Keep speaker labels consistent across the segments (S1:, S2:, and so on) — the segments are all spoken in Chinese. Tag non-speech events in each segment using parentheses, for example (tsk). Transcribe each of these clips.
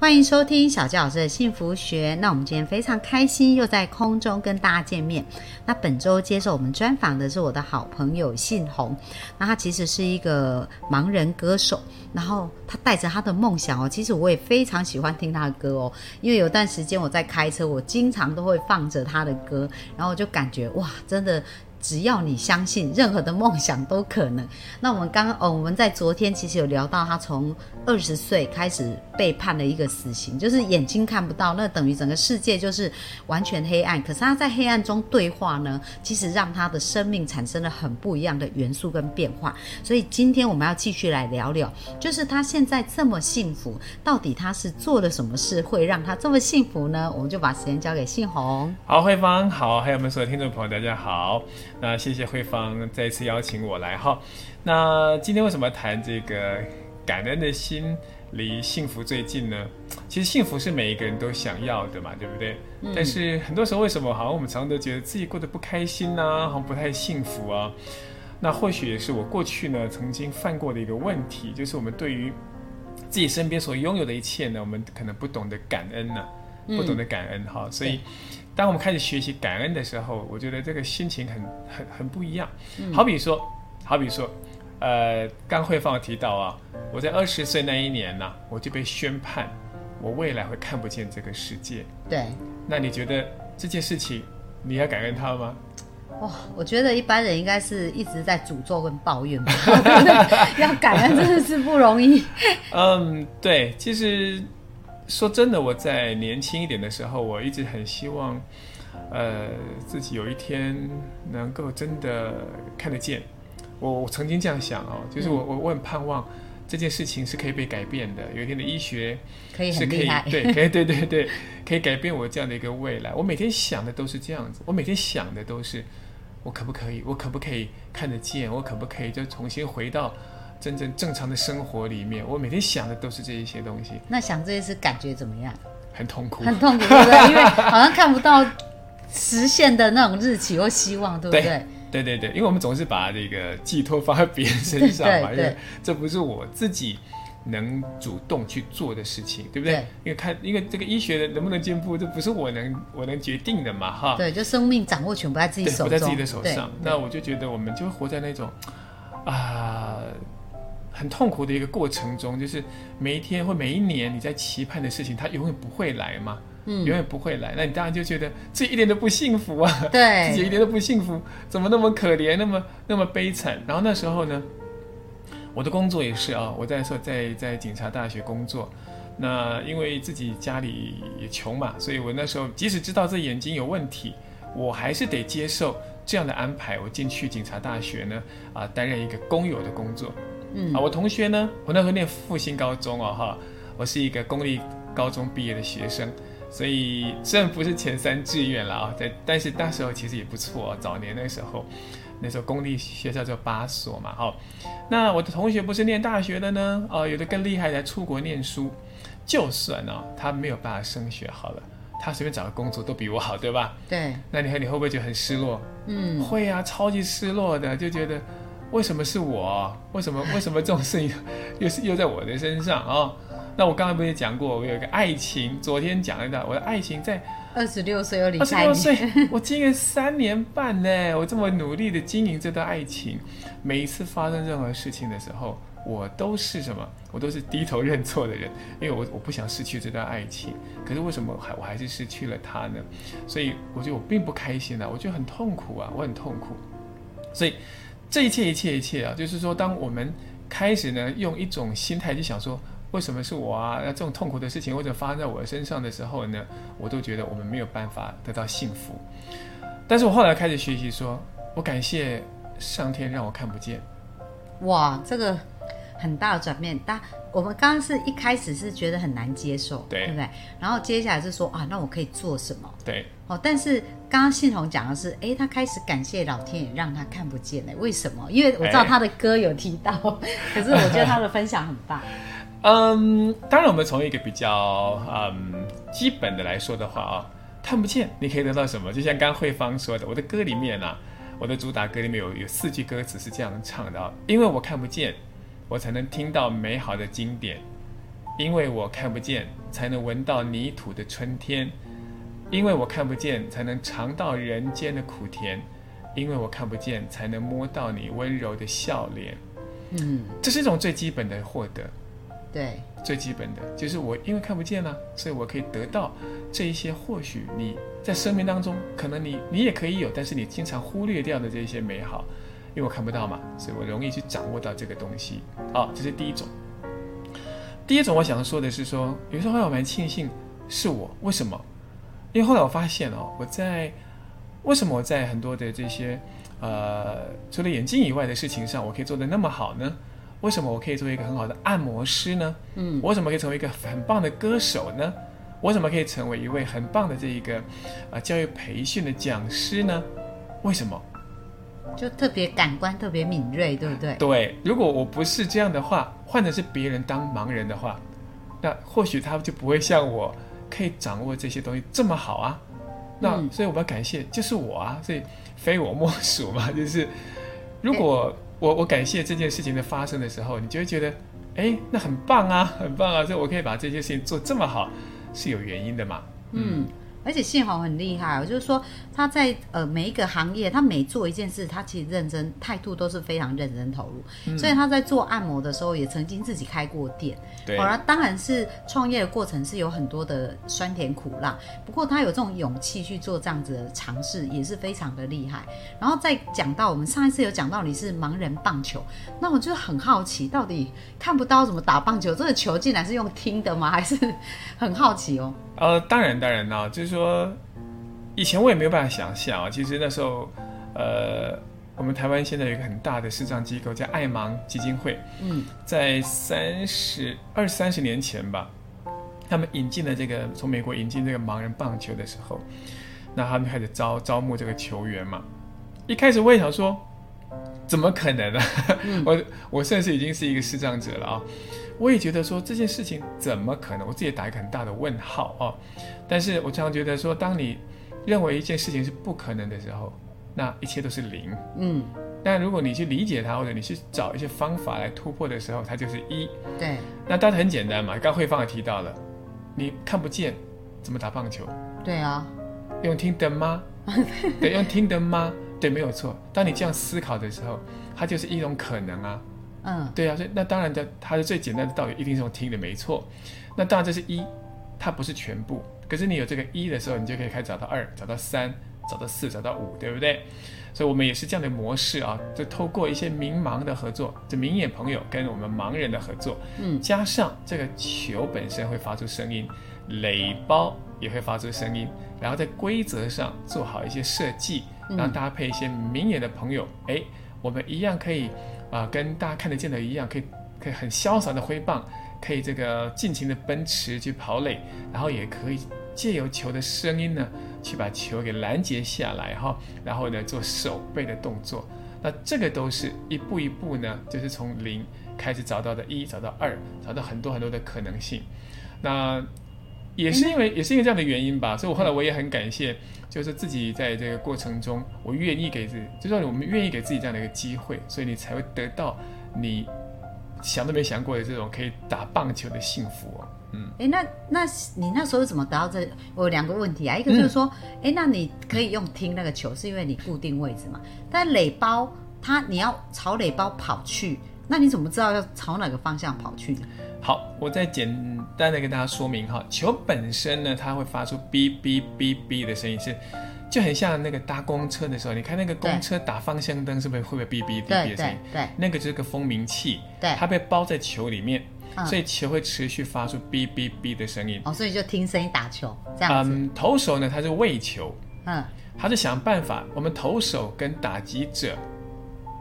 S1: 欢迎收听小教老师的幸福学。那我们今天非常开心，又在空中跟大家见面。那本周接受我们专访的是我的好朋友信宏。那他其实是一个盲人歌手，然后他带着他的梦想哦。其实我也非常喜欢听他的歌哦，因为有段时间我在开车，我经常都会放着他的歌，然后就感觉哇，真的。只要你相信，任何的梦想都可能。那我们刚哦，我们在昨天其实有聊到，他从二十岁开始被判了一个死刑，就是眼睛看不到，那等于整个世界就是完全黑暗。可是他在黑暗中对话呢，其实让他的生命产生了很不一样的元素跟变化。所以今天我们要继续来聊聊，就是他现在这么幸福，到底他是做了什么事会让他这么幸福呢？我们就把时间交给信宏。
S2: 好，慧芳好，还有我们所有听众朋友，大家好。那谢谢慧芳再次邀请我来哈。那今天为什么谈这个感恩的心离幸福最近呢？其实幸福是每一个人都想要的嘛，对不对？但是很多时候为什么好像我们常常都觉得自己过得不开心呐，好像不太幸福啊？那或许也是我过去呢曾经犯过的一个问题，就是我们对于自己身边所拥有的一切呢，我们可能不懂得感恩呢，不懂得感恩哈，所以。当我们开始学习感恩的时候，我觉得这个心情很很很不一样。好比说，好比说，呃，刚慧芳提到啊，我在二十岁那一年呢，我就被宣判，我未来会看不见这个世界。
S1: 对。
S2: 那你觉得这件事情，你要感恩他吗？
S1: 哇，我觉得一般人应该是一直在诅咒跟抱怨吧。(laughs) 要感恩真的是不容易。
S2: 嗯，对，其实。说真的，我在年轻一点的时候，我一直很希望，呃，自己有一天能够真的看得见。我我曾经这样想哦，就是我我我很盼望这件事情是可以被改变的。有一天的医学是
S1: 可以 (laughs)
S2: 对，可以对对对，可以改变我这样的一个未来。我每天想的都是这样子，我每天想的都是，我可不可以，我可不可以看得见，我可不可以就重新回到。真正正常的生活里面，我每天想的都是这一些东西。
S1: 那想这些事感觉怎么样？
S2: 很痛苦，
S1: 很痛苦，对不对？因为好像看不到实现的那种日期或希望，对不对？
S2: 对对对，因为我们总是把这个寄托放在别人身上嘛，因为这不是我自己能主动去做的事情，对不对？因为看，因为这个医学的能不能进步，这不是我能我能决定的嘛，哈。
S1: 对，就生命掌握权不在自己手，
S2: 不在自己的手上。那我就觉得，我们就活在那种啊。很痛苦的一个过程中，就是每一天或每一年你在期盼的事情，它永远不会来嘛，嗯，永远不会来。那你当然就觉得自己一点都不幸福啊，
S1: 对，
S2: 自己一点都不幸福，怎么那么可怜，那么那么悲惨？然后那时候呢，我的工作也是啊，我在说在在警察大学工作，那因为自己家里也穷嘛，所以我那时候即使知道这眼睛有问题，我还是得接受这样的安排，我进去警察大学呢，啊，担任一个工友的工作。嗯啊，我同学呢，我那时候念复兴高中哦，哈，我是一个公立高中毕业的学生，所以虽然不是前三志愿了啊，但但是那时候其实也不错，早年那时候，那时候公立学校叫八所嘛，哈，那我的同学不是念大学的呢，哦，有的更厉害的出国念书，就算哦他没有办法升学好了，他随便找个工作都比我好，对吧？
S1: 对，
S2: 那你看你会不会觉得很失落？嗯，会啊，超级失落的，就觉得。为什么是我？为什么为什么这种事情又是又在我的身上啊？那我刚才不是讲过，我有一个爱情，昨天讲了的，我的爱情在
S1: 二十六岁又离开
S2: 你。二十六岁，(laughs) 我经营三年半呢，我这么努力的经营这段爱情，每一次发生任何事情的时候，我都是什么？我都是低头认错的人，因为我我不想失去这段爱情。可是为什么还我还是失去了他呢？所以我觉得我并不开心啊，我觉得很痛苦啊，我很痛苦，所以。这一切一切一切啊，就是说，当我们开始呢，用一种心态去想说，为什么是我啊？那这种痛苦的事情或者发生在我身上的时候呢，我都觉得我们没有办法得到幸福。但是我后来开始学习，说我感谢上天让我看不见。
S1: 哇，这个很大的转变。但我们刚刚是一开始是觉得很难接受，
S2: 对
S1: 不对？然后接下来是说啊，那我可以做什么？
S2: 对，
S1: 哦，但是刚刚信宏讲的是，哎，他开始感谢老天爷让他看不见了，为什么？因为我知道
S2: 哎
S1: 他的歌有提到，(laughs) 可是我觉得他的分享很棒。(laughs)
S2: 嗯，当然我们从一个比较嗯基本的来说的话啊，看不见你可以得到什么？就像刚刚慧芳说的，我的歌里面啊，我的主打歌里面有有四句歌词是这样唱的啊，因为我看不见，我才能听到美好的经典；因为我看不见，才能闻到泥土的春天；因为我看不见，才能尝到人间的苦甜；因为我看不见，才能摸到你温柔的笑脸。
S1: 嗯，
S2: 这是一种最基本的获得。
S1: 对，
S2: 最基本的就是我因为看不见了，所以我可以得到这一些或许你在生命当中可能你你也可以有，但是你经常忽略掉的这些美好，因为我看不到嘛，所以我容易去掌握到这个东西。好、这是第一种。第一种我想说的是说，有时候后来我蛮庆幸是我，为什么？因为后来我发现哦，我在为什么我在很多的这些呃除了眼镜以外的事情上，我可以做得那么好呢？为什么我可以做一个很好的按摩师呢？
S1: 嗯，
S2: 我怎么可以成为一个很棒的歌手呢？我怎么可以成为一位很棒的这一个呃教育培训的讲师呢？为什么？
S1: 就特别感官特别敏锐，对不对？
S2: 对，如果我不是这样的话，换的是别人当盲人的话，那或许他就不会像我可以掌握这些东西这么好啊。那、
S1: 嗯
S2: 所以我们要感谢，就是我啊，所以非我莫属嘛。(laughs) 就是如果我我感谢这件事情的发生的时候，你就会觉得，哎，那很棒啊，很棒啊，所以我可以把这件事情做这么好，是有原因的嘛。
S1: 嗯，而且信宏很厉害哦，就是说他在呃每一个行业，他每做一件事，他其实认真态度都是非常认真投入。
S2: 嗯
S1: 所以他在做按摩的时候，也曾经自己开过店。
S2: 对
S1: 好，了，当然是创业的过程是有很多的酸甜苦辣，不过他有这种勇气去做这样子的尝试，也是非常的厉害。然后再讲到我们上一次有讲到你是盲人棒球，那我就很好奇，到底看不到怎么打棒球，这个球竟然是用听的吗？还是很好奇哦。
S2: 呃，当然当然啦、就是说，以前我也没有办法想象啊。其实那时候，呃，我们台湾现在有一个很大的视障机构叫爱盲基金会，
S1: 嗯
S2: 在三十二三十年前吧，他们引进了这个从美国引进这个盲人棒球的时候，那他们开始招招募这个球员嘛。一开始我也想说，怎么可能呢、(laughs) 我我甚至已经是一个视障者了啊，我也觉得说这件事情怎么可能？我自己打一个很大的问号哦。但是我常常觉得说，当你认为一件事情是不可能的时候，那一切都是零。
S1: 嗯，
S2: 但如果你去理解它，或者你去找一些方法来突破的时候，它就是一。
S1: 对，
S2: 那当然很简单嘛，刚慧芳也提到了，你看不见，怎么打棒球？
S1: 对啊，
S2: 用听的吗？(laughs) 对，用听的吗？对，没有错。当你这样思考的时候，它就是一种可能啊。
S1: 嗯
S2: 对啊，所以那当然的，它的最简单的道理一定是用听的，没错。那当然这是一，它不是全部。可是你有这个一的时候，你就可以开始找到二，找到三，找到四，找到五，对不对？所以我们也是这样的模式啊，就透过一些明盲的合作，这明眼朋友跟我们盲人的合作，
S1: 嗯
S2: 加上这个球本身会发出声音，垒包也会发出声音，然后在规则上做好一些设计，
S1: 嗯
S2: 然后搭配一些明眼的朋友，哎，我们一样可以啊、跟大家看得见的一样，可以可以很潇洒的挥棒，可以这个尽情的奔驰去跑垒，然后也可以借由球的声音呢，去把球给拦截下来哈，然后呢做手背的动作。那这个都是一步一步呢，就是从零开始找到的一，找到二，找到很多很多的可能性。那也是因为也是因为这样的原因吧，所以我后来我也很感谢，就是自己在这个过程中，我愿意给自己，就是我们愿意给自己这样的一个机会，所以你才会得到你想都没想过的这种可以打棒球的幸福哦。嗯，
S1: 哎，那那你那时候怎么得到这？我有两个问题啊，一个就是说，哎、那你可以用听那个球，是因为你固定位置嘛？但垒包它你要朝垒包跑去，那你怎么知道要朝哪个方向跑去呢？
S2: 好，我再简单的跟大家说明哈，球本身呢，它会发出哔哔哔哔的声音，是就很像那个搭公车的时候，你看那个公车打方向灯是不是会不会哔哔哔哔的声音
S1: 对？对
S2: 那个就是个蜂鸣器，
S1: 对，
S2: 它被包在球里面，
S1: 嗯
S2: 所以球会持续发出哔哔哔的声音。
S1: 哦，所以就听声音打球这样子，
S2: 嗯，投手呢，他是喂球，
S1: 嗯
S2: 他是想办法，我们投手跟打击者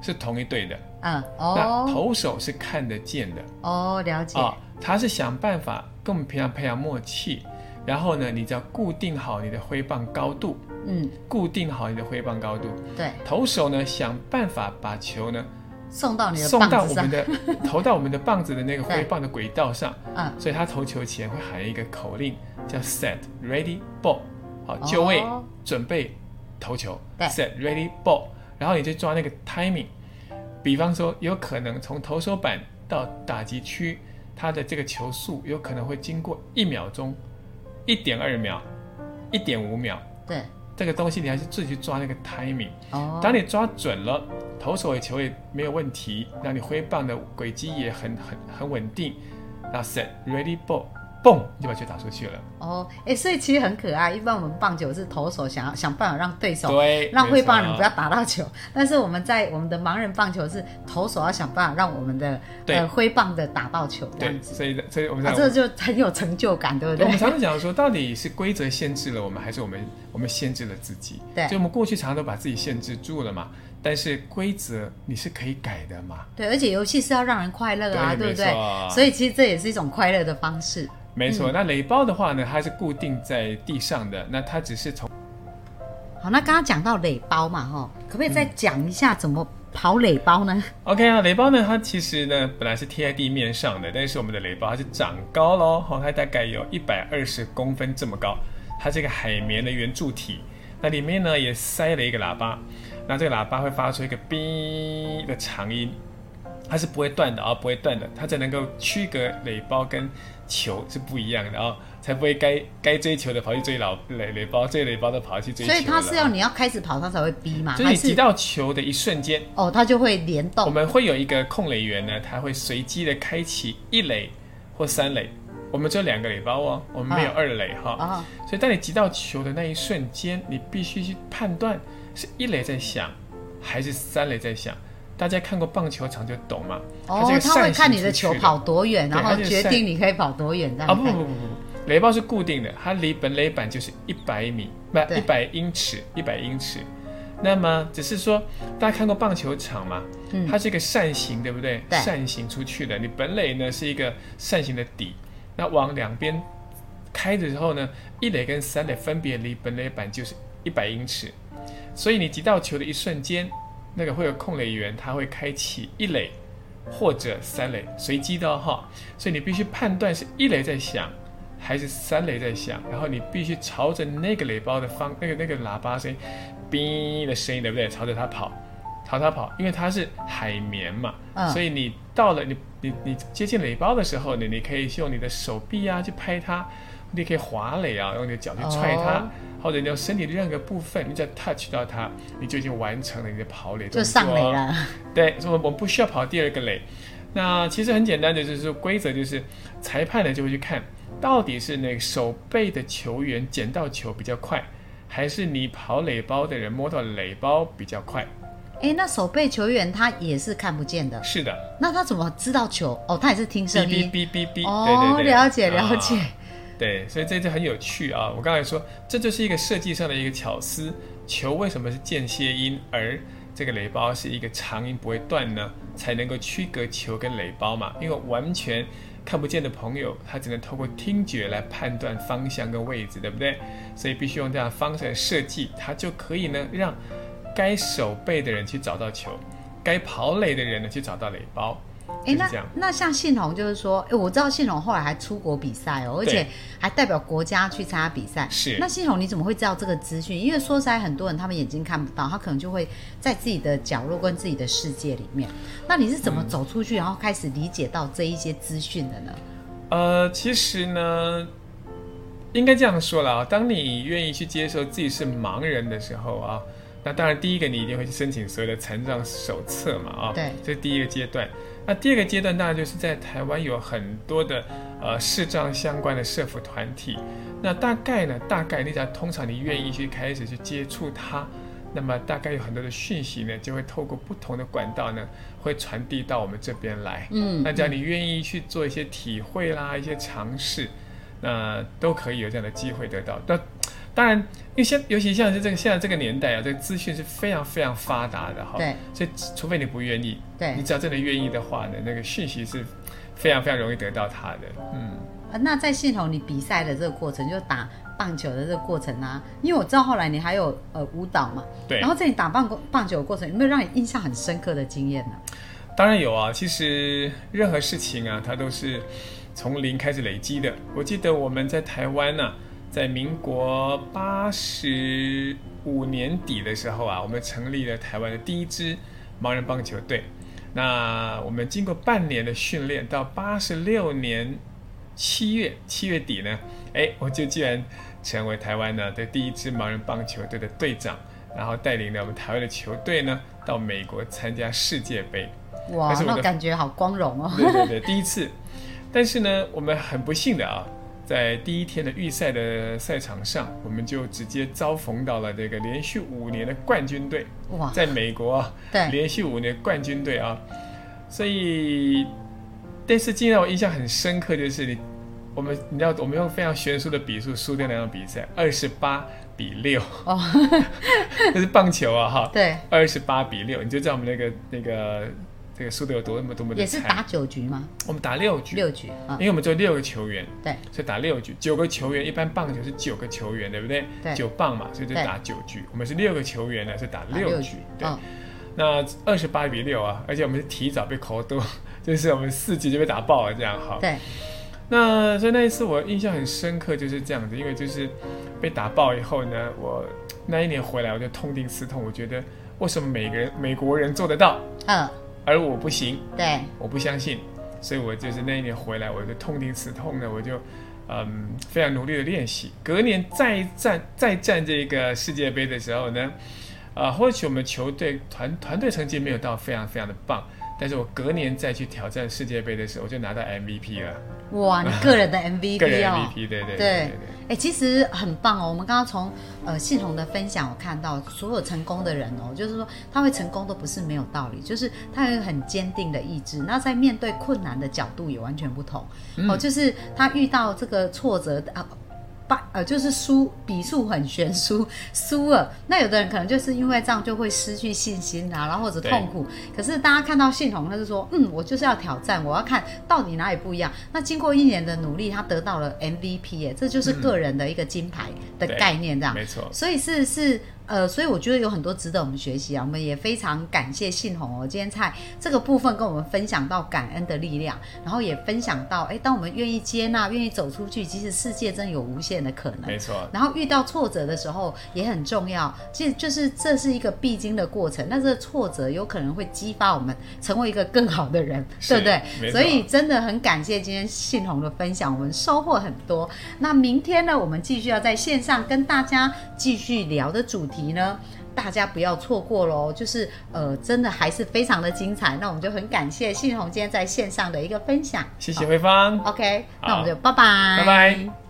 S2: 是同一队的，
S1: 嗯，
S2: 那
S1: 哦。
S2: 投手是看得见的。
S1: 哦，了解，
S2: 啊，他是想办法跟我们平常培养默契，然后呢，你只要固定好你的挥棒高度，
S1: 嗯，
S2: 固定好你的挥棒高度，
S1: 对，
S2: 投手呢想办法把球呢
S1: 送到你的
S2: 送
S1: 棒子上，
S2: 到我们的 (laughs) 投到我们的棒子的那个挥棒的轨道上，
S1: 嗯，
S2: 所以他投球前会喊一个口令，叫 set ready ball，好，就位、
S1: 哦
S2: 准备投球，set ready ball，然后你就抓那个 timing，比方说有可能从投手板到打击区，它的这个球速有可能会经过一秒钟、一点二秒、一点五秒，
S1: 对，
S2: 这个东西你还是自己去抓那个 timing。
S1: 哦，
S2: 当你抓准了，投手的球也没有问题，那你挥棒的轨迹也很很很稳定，那 set ready ball，嘣，就把球打出去了。
S1: 哦，哎，所以其实很可爱。一般我们棒球是投手想要想办法让对手
S2: 对，
S1: 让挥棒人不要打到球，但是我们在我们的盲人棒球是投手要想办法让我们的
S2: 对
S1: 呃挥棒的打到球这
S2: 对，
S1: 样子，
S2: 所以所以我们
S1: 这个就很有成就感，对不对
S2: 对我们？常常讲说，到底是规则限制了我们，还是我们我们限制了自己？
S1: 对
S2: 所以我们过去常常都把自己限制住了嘛。但是规则你是可以改的嘛？
S1: 对，而且游戏是要让人快乐啊，对
S2: 没
S1: 不对？所以其实这也是一种快乐的方式。
S2: 没错。那垒包的话呢，它是固定在地上的，那它只是从
S1: 好，那刚刚讲到垒包嘛，哈，可不可以再讲一下怎么跑垒包呢
S2: ？OK 啊，垒包呢，它其实呢本来是贴在地面上的，但是我们的垒包它是长高喽，哈、它大概有一百二十公分这么高，它是一个海绵的圆柱体，那里面呢也塞了一个喇叭，那这个喇叭会发出一个哔的长音，它是不会断的啊、不会断的，它才能够区隔垒包跟球是不一样的啊、才不会该该追球的跑去追老垒垒包，追垒包的跑去追球了。
S1: 所以它是要你要开始跑，它才会逼嘛？所以
S2: 你击到球的一瞬间，
S1: 哦，它就会联动我？
S2: 们会有一个控垒员呢，他会随机的开启一垒或三垒。我们只有两个垒包哦，我们没有
S1: 啊
S2: 二垒哈。
S1: 啊，
S2: 所以当你击到球的那一瞬间，你必须去判断是一垒在响还是三垒在响。大家看过棒球场就懂嘛。
S1: 哦，
S2: 个
S1: 它会看你的球跑多远，然后决定你可以跑多远
S2: 啊不不不不不，垒包是固定的，它离本垒板就是一百米，不
S1: 对
S2: 一百英尺，一百英尺。那么只是说，大家看过棒球场嘛？
S1: 嗯
S2: 它是一个扇形，对不对？
S1: 对
S2: 扇形出去的，你本垒呢是一个扇形的底，那往两边开的时候呢，一垒跟三垒分别离本垒板就是一百英尺，所以你击到球的一瞬间，那个会有控雷员，他会开启一垒或者三垒，随机的哦哈，所以你必须判断是一垒在响还是三垒在响，然后你必须朝着那个雷包的方，那个那个喇叭声，哔的声音，对不对？朝着它跑，朝它跑，因为它是海绵嘛，
S1: 嗯。
S2: 所以你到了你你你接近雷包的时候呢，你可以用你的手臂啊去拍它，你可以滑雷啊，用你的脚去踹它，
S1: 哦
S2: 或者你用身体的任何部分，你只要 touch 到它，你就已经完成了你的跑垒动作。
S1: 就上垒了。
S2: 对，所以我们不需要跑第二个垒。那其实很简单的，就是说规则就是裁判呢就会去看到底是那个守备的球员捡到球比较快，还是你跑垒包的人摸到垒包比较快。
S1: 哎，那手背球员他也是看不见的，
S2: 是的，
S1: 那他怎么知道球？哦，他也是听
S2: 哔
S1: 声音。
S2: 哔哔哔哔，
S1: 哦，
S2: 对对对，
S1: 了解了解。
S2: 啊对，所以这就很有趣啊！我刚才说，这就是一个设计上的一个巧思。球为什么是间歇音，而这个垒包是一个长音不会断呢？才能够区隔球跟垒包嘛。因为完全看不见的朋友，他只能透过听觉来判断方向跟位置，对不对？所以必须用这样方式来设计，它就可以呢让该守备的人去找到球，该跑垒的人呢去找到垒包。
S1: 哎，那那像信宏就是说，哎，我知道信宏后来还出国比赛哦，而且还代表国家去参加比赛。
S2: 是
S1: 那信宏你怎么会知道这个资讯？因为说实在，很多人他们眼睛看不到，他可能就会在自己的角落跟自己的世界里面。那你是怎么走出去，然后开始理解到这一些资讯的呢？
S2: 呃，其实呢，应该这样说了啊，当你愿意去接受自己是盲人的时候啊，那当然第一个你一定会去申请所有的残障手册嘛啊，
S1: 对
S2: 这是第一个阶段。那第二个阶段当然就是在台湾有很多的呃视障相关的社服团体，那大概呢，大概你只要通常你愿意去开始去接触它。那么大概有很多的讯息呢，就会透过不同的管道呢，会传递到我们这边来。
S1: 嗯
S2: 那只要你愿意去做一些体会啦，一些尝试，那都可以有这样的机会得到。那 (tsk) 当然，因为现尤其像是这个现在这个年代啊，这个资讯是非常非常发达的哈。
S1: 对。
S2: 所以除非你不愿意，
S1: 对，
S2: 你只要真的愿意的话呢，那个讯息是非常非常容易得到它的。嗯。
S1: 那在系统你比赛的这个过程，就打棒球的这个过程啊，因为我知道后来你还有呃舞蹈嘛。
S2: 对。
S1: 然后在你打棒棒球的过程，有没有让你印象很深刻的经验呢？
S2: 当然有啊，其实任何事情啊，它都是从零开始累积的。我记得我们在台湾呢。在民国八十五年底的时候啊，我们成立了台湾的第一支盲人棒球队。那我们经过半年的训练，到八十六年七月七月底呢，哎，我就竟然成为台湾呢的第一支盲人棒球队的队长，然后带领了我们台湾的球队呢到美国参加世界杯。
S1: 哇，那感觉好光荣哦！
S2: 对对对，第一次。但是呢，我们很不幸的啊。在第一天的预赛的赛场上，我们就直接遭逢到了这个连续五年的冠军队。哇，在美国啊，
S1: 对，
S2: 连续五年冠军队啊，所以，但是今天我印象很深刻，就是你，我们你知道，我们用非常悬殊的比数输掉那场比赛，二十八比六。哦，(laughs) 这是棒球啊，哈，
S1: 对，
S2: 二十八比六，你就知道我们那个那个。这个输的有多么多么的
S1: 也是打九局吗？
S2: 我们打六局，
S1: 六局，
S2: 因为我们只有六个球员，
S1: 对，
S2: 所以打六局，九个球员，一般棒球是九个球员，对不对？
S1: 对，
S2: 九棒嘛，所以就打九局。我们是六个球员呢，是打六局，对。那二十八比六啊，而且我们是提早被扣多，(laughs) 就是我们四局就被打爆了，这样哈。
S1: 对。
S2: 那所以那一次我印象很深刻，就是这样子，因为就是被打爆以后呢，我那一年回来我就痛定思痛，我觉得为什么每个人美国人做得到？嗯。而我不行，
S1: 对，
S2: 我不相信，所以我就是那一年回来，我就痛定思痛呢，我就，嗯，非常努力的练习。隔年再战再战这个世界杯的时候呢，啊，或许我们球队团团队成绩没有到非常非常的棒。但是我隔年再去挑战世界杯的时候，我就拿到 MVP 了。
S1: 哇，你个人的 MVP
S2: 哦，(laughs) 个人 MVP，对对对。
S1: 哎，其实很棒哦。我们刚刚从呃系统的分享，我看到所有成功的人哦，就是说他会成功都不是没有道理，就是他有很坚定的意志。那在面对困难的角度也完全不同哦，就是他遇到这个挫折啊。把呃，就是输比数很悬殊，输了。那有的人可能就是因为这样就会失去信心啊，然后或者痛苦。可是大家看到信宏，他就说，嗯，我就是要挑战，我要看到底哪里不一样。那经过一年的努力，他得到了 MVP 耶，这就是个人的一个金牌的概念，这样。
S2: 没错。
S1: 所以是是。呃，所以我觉得有很多值得我们学习啊。我们也非常感谢信宏哦，今天在这个部分跟我们分享到感恩的力量，然后也分享到，哎，当我们愿意接纳、愿意走出去，其实世界真有无限的可能。
S2: 没错。
S1: 然后遇到挫折的时候也很重要，其实就是这是一个必经的过程。那这个挫折有可能会激发我们成为一个更好的人，对不对？所以真的很感谢今天信宏的分享，我们收获很多。那明天呢，我们继续要在线上跟大家继续聊的主题。题呢，大家不要错过喽！就是呃，真的还是非常的精彩。那我们就很感谢信宏今天在线上的一个分享，
S2: 谢谢慧芳。
S1: OK，那我们就拜拜，
S2: 拜拜。